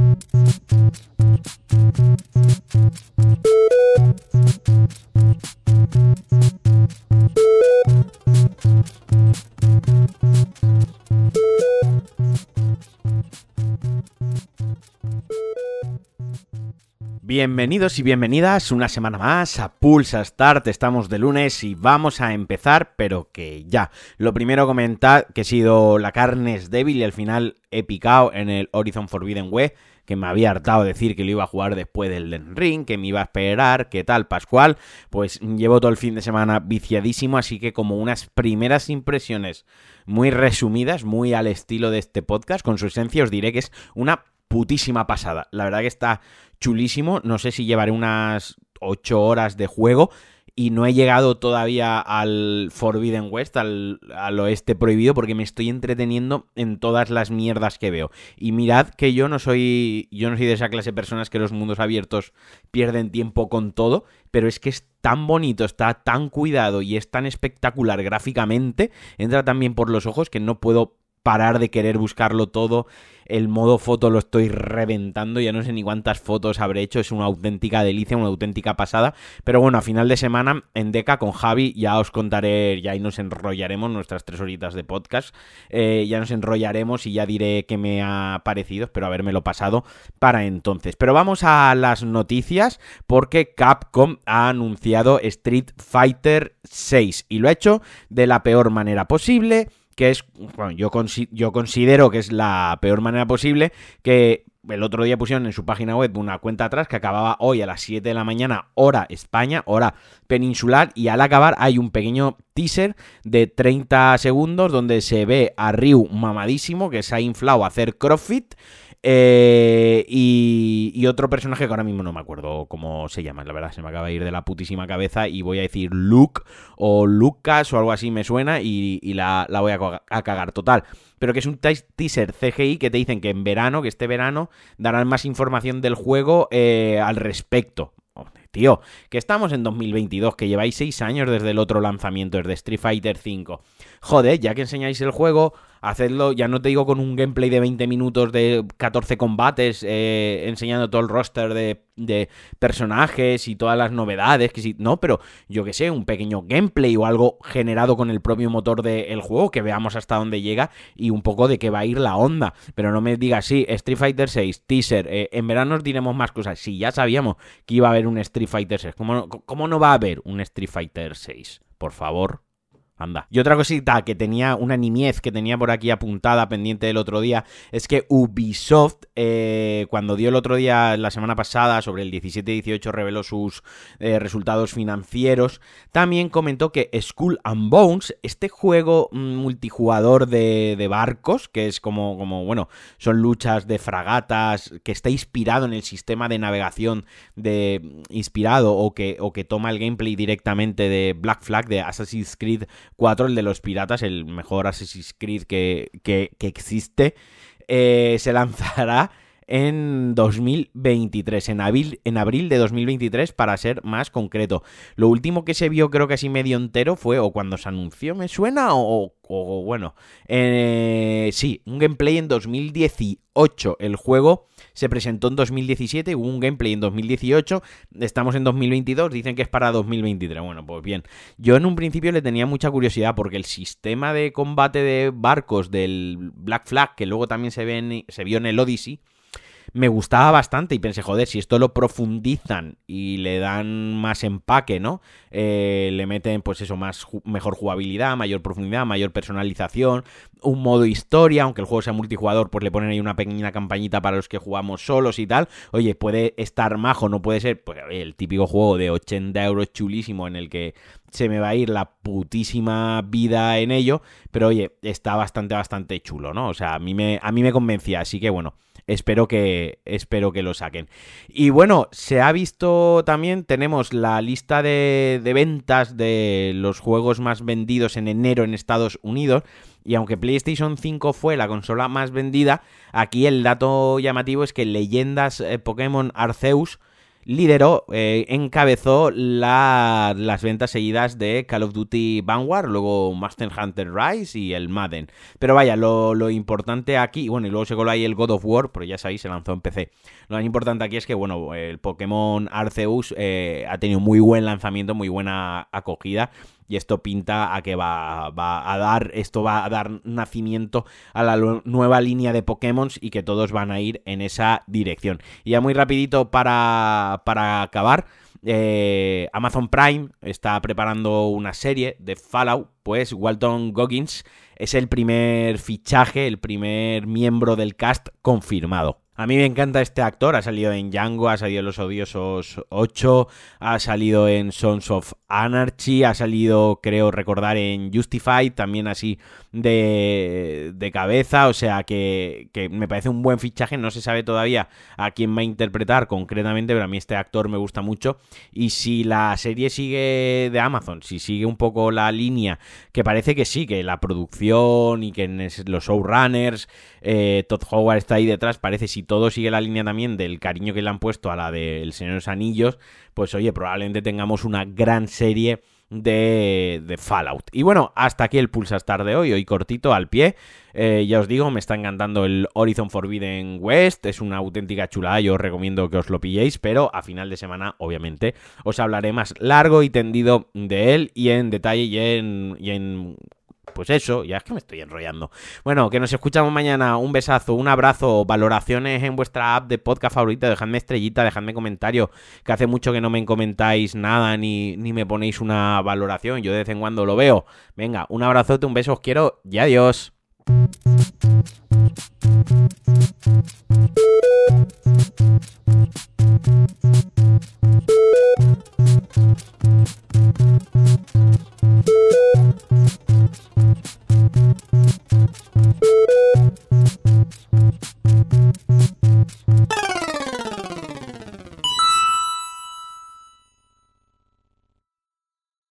Thank you. Bienvenidos y bienvenidas una semana más a Pulsa Start. Estamos de lunes y vamos a empezar, pero que ya. Lo primero comentar que he sido la carne es débil y al final he picado en el Horizon Forbidden Web, que me había hartado decir que lo iba a jugar después del Ring, que me iba a esperar, que tal, Pascual. Pues llevo todo el fin de semana viciadísimo, así que como unas primeras impresiones muy resumidas, muy al estilo de este podcast, con su esencia os diré que es una putísima pasada. La verdad que está chulísimo. No sé si llevaré unas 8 horas de juego. Y no he llegado todavía al Forbidden West, al, oeste prohibido, porque me estoy entreteniendo en todas las mierdas que veo. Y mirad que yo no soy. Yo no soy de esa clase de personas que los mundos abiertos pierden tiempo con todo. Pero es que es tan bonito, está tan cuidado y es tan espectacular gráficamente. Entra también por los ojos que no puedo parar de querer buscarlo todo. El modo foto lo estoy reventando, ya no sé ni cuántas fotos habré hecho, es una auténtica delicia, una auténtica pasada. Pero bueno, a final de semana en Deca con Javi ya os contaré, ya ahí nos enrollaremos nuestras tres horitas de podcast, eh, ya nos enrollaremos y ya diré qué me ha parecido, espero lo pasado para entonces. Pero vamos a las noticias porque Capcom ha anunciado Street Fighter 6 y lo ha hecho de la peor manera posible que es, bueno, yo, yo considero que es la peor manera posible, que el otro día pusieron en su página web una cuenta atrás que acababa hoy a las 7 de la mañana, hora España, hora peninsular, y al acabar hay un pequeño teaser de 30 segundos donde se ve a Ryu mamadísimo que se ha inflado a hacer CrossFit eh, y, otro personaje que ahora mismo no me acuerdo cómo se llama, la verdad, se me acaba de ir de la putísima cabeza y voy a decir Luke o Lucas o algo así me suena y, la, voy a, cagar total. Pero que es un teaser CGI que te dicen que en verano, que este verano, darán más información del juego eh, al respecto tío, que estamos en 2022, que lleváis 6 años desde el otro lanzamiento, desde Street Fighter V. Joder, ya que enseñáis el juego, hacedlo, ya no te digo con un gameplay de 20 minutos de 14 combates, eh, enseñando todo el roster de, personajes y todas las novedades, que sí, no, pero yo que sé, un pequeño gameplay o algo generado con el propio motor del juego, que veamos hasta dónde llega y un poco de qué va a ir la onda. Pero no me digas, sí, Street Fighter 6, teaser, eh, en verano os diremos más cosas. Si ya sabíamos que iba a haber un Street Fighter 6, ¿cómo, cómo no va a haber un Street Fighter 6? Por favor. Anda. Y otra cosita que tenía, una niñez que tenía por aquí apuntada pendiente del otro día, es que Ubisoft, eh, cuando dio el otro día, la semana pasada, sobre el 17-18, reveló sus eh, resultados financieros, también comentó que Skull and Bones, este juego mm, multijugador de, barcos, que es como, como, bueno, son luchas de fragatas, que está inspirado en el sistema de navegación de inspirado o que, o que toma el gameplay directamente de Black Flag, de Assassin's Creed 4, el de los piratas, el mejor Assassin's Creed que, que, existe, eh, se lanzará en 2023, en abril, en abril de 2023 para ser más concreto. Lo último que se vio creo que así medio entero fue o cuando se anunció, me suena, o, bueno, eh, sí, un gameplay en 2018. El juego se presentó en 2017, hubo un gameplay en 2018, estamos en 2022, dicen que es para 2023. Bueno, pues bien, yo en un principio le tenía mucha curiosidad porque el sistema de combate de barcos del Black Flag, que luego también se, ve se vio en el Odyssey, me gustaba bastante y pensé, joder, si esto lo profundizan y le dan más empaque, ¿no? Eh, le meten, pues eso, más mejor jugabilidad, mayor profundidad, mayor personalización, un modo historia, aunque el juego sea multijugador, pues le ponen ahí una pequeña campañita para los que jugamos solos y tal. Oye, puede estar majo, no puede ser, pues el típico juego de 80 euros chulísimo en el que se me va a ir la putísima vida en ello, pero oye, está bastante, bastante chulo, ¿no? O sea, a mí me, a mí me convencía, así que bueno, espero que, espero que lo saquen. Y bueno, se ha visto también, tenemos la lista de, de ventas de los juegos más vendidos en enero en Estados Unidos. Y aunque PlayStation 5 fue la consola más vendida, aquí el dato llamativo es que Leyendas eh, Pokémon Arceus lideró, eh, encabezó las ventas seguidas de Call of Duty Vanguard, luego Master Hunter Rise y el Madden. Pero vaya, lo, importante aquí, bueno, y luego se coló ahí el God of War, pero ya sabéis, se lanzó en PC. Lo más importante aquí es que, bueno, el Pokémon Arceus eh, ha tenido muy buen lanzamiento, muy buena acogida y esto pinta a que va, a dar, esto va a dar nacimiento a la nueva línea de Pokémon y que todos van a ir en esa dirección. Y ya muy rapidito para, para acabar. Eh, Amazon Prime está preparando una serie de Fallout, pues Walton Goggins es el primer fichaje, el primer miembro del cast confirmado. A mí me encanta este actor, ha salido en Django, ha salido en Los Odiosos 8, ha salido en Sons of Anarchy, ha salido, creo recordar, en Justified, también así de, de cabeza, o sea que, que, me parece un buen fichaje, no se sabe todavía a quién va a interpretar concretamente, pero a mí este actor me gusta mucho, y si la serie sigue de Amazon, si sigue un poco la línea, que parece que sí, que la producción y que los showrunners, eh, Todd Howard está ahí detrás, parece si todo sigue la línea también del cariño que le han puesto a la del Señor de los Anillos, pues oye, probablemente tengamos una gran serie de, de, Fallout. Y bueno, hasta aquí el Pulsastar de hoy, hoy cortito al pie. Eh, ya os digo, me está encantando el Horizon Forbidden West, es una auténtica chulada, yo os recomiendo que os lo pilléis, pero a final de semana, obviamente, os hablaré más largo y tendido de él y en detalle y en, y en pues eso, ya es que me estoy enrollando. Bueno, que nos escuchamos mañana. Un besazo, un abrazo, valoraciones en vuestra app de podcast favorita. Dejadme estrellita, dejadme comentario, que hace mucho que no me comentáis nada ni, ni me ponéis una valoración. Yo de vez en cuando lo veo. Venga, un abrazote, un beso, os quiero y adiós.